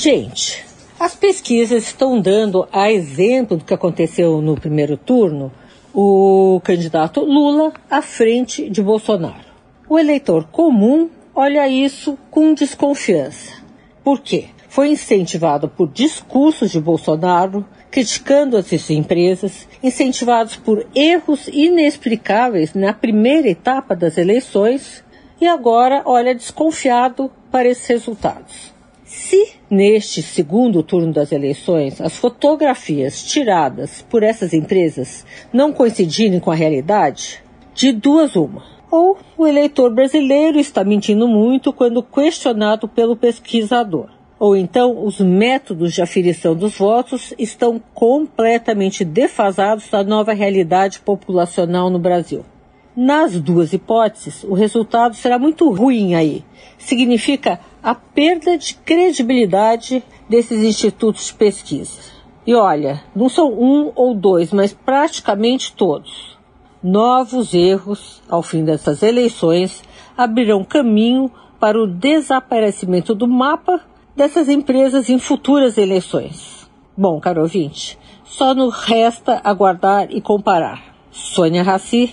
Gente, as pesquisas estão dando, a exemplo do que aconteceu no primeiro turno, o candidato Lula à frente de Bolsonaro. O eleitor comum olha isso com desconfiança. Por quê? Foi incentivado por discursos de Bolsonaro, criticando as empresas, incentivados por erros inexplicáveis na primeira etapa das eleições, e agora olha desconfiado para esses resultados. Neste segundo turno das eleições as fotografias tiradas por essas empresas não coincidirem com a realidade, de duas uma. Ou o eleitor brasileiro está mentindo muito quando questionado pelo pesquisador. Ou então os métodos de aferição dos votos estão completamente defasados da nova realidade populacional no Brasil. Nas duas hipóteses, o resultado será muito ruim aí. Significa a perda de credibilidade desses institutos de pesquisa. E olha, não são um ou dois, mas praticamente todos. Novos erros, ao fim dessas eleições, abrirão caminho para o desaparecimento do mapa dessas empresas em futuras eleições. Bom, caro ouvinte, só nos resta aguardar e comparar. Sônia Raci,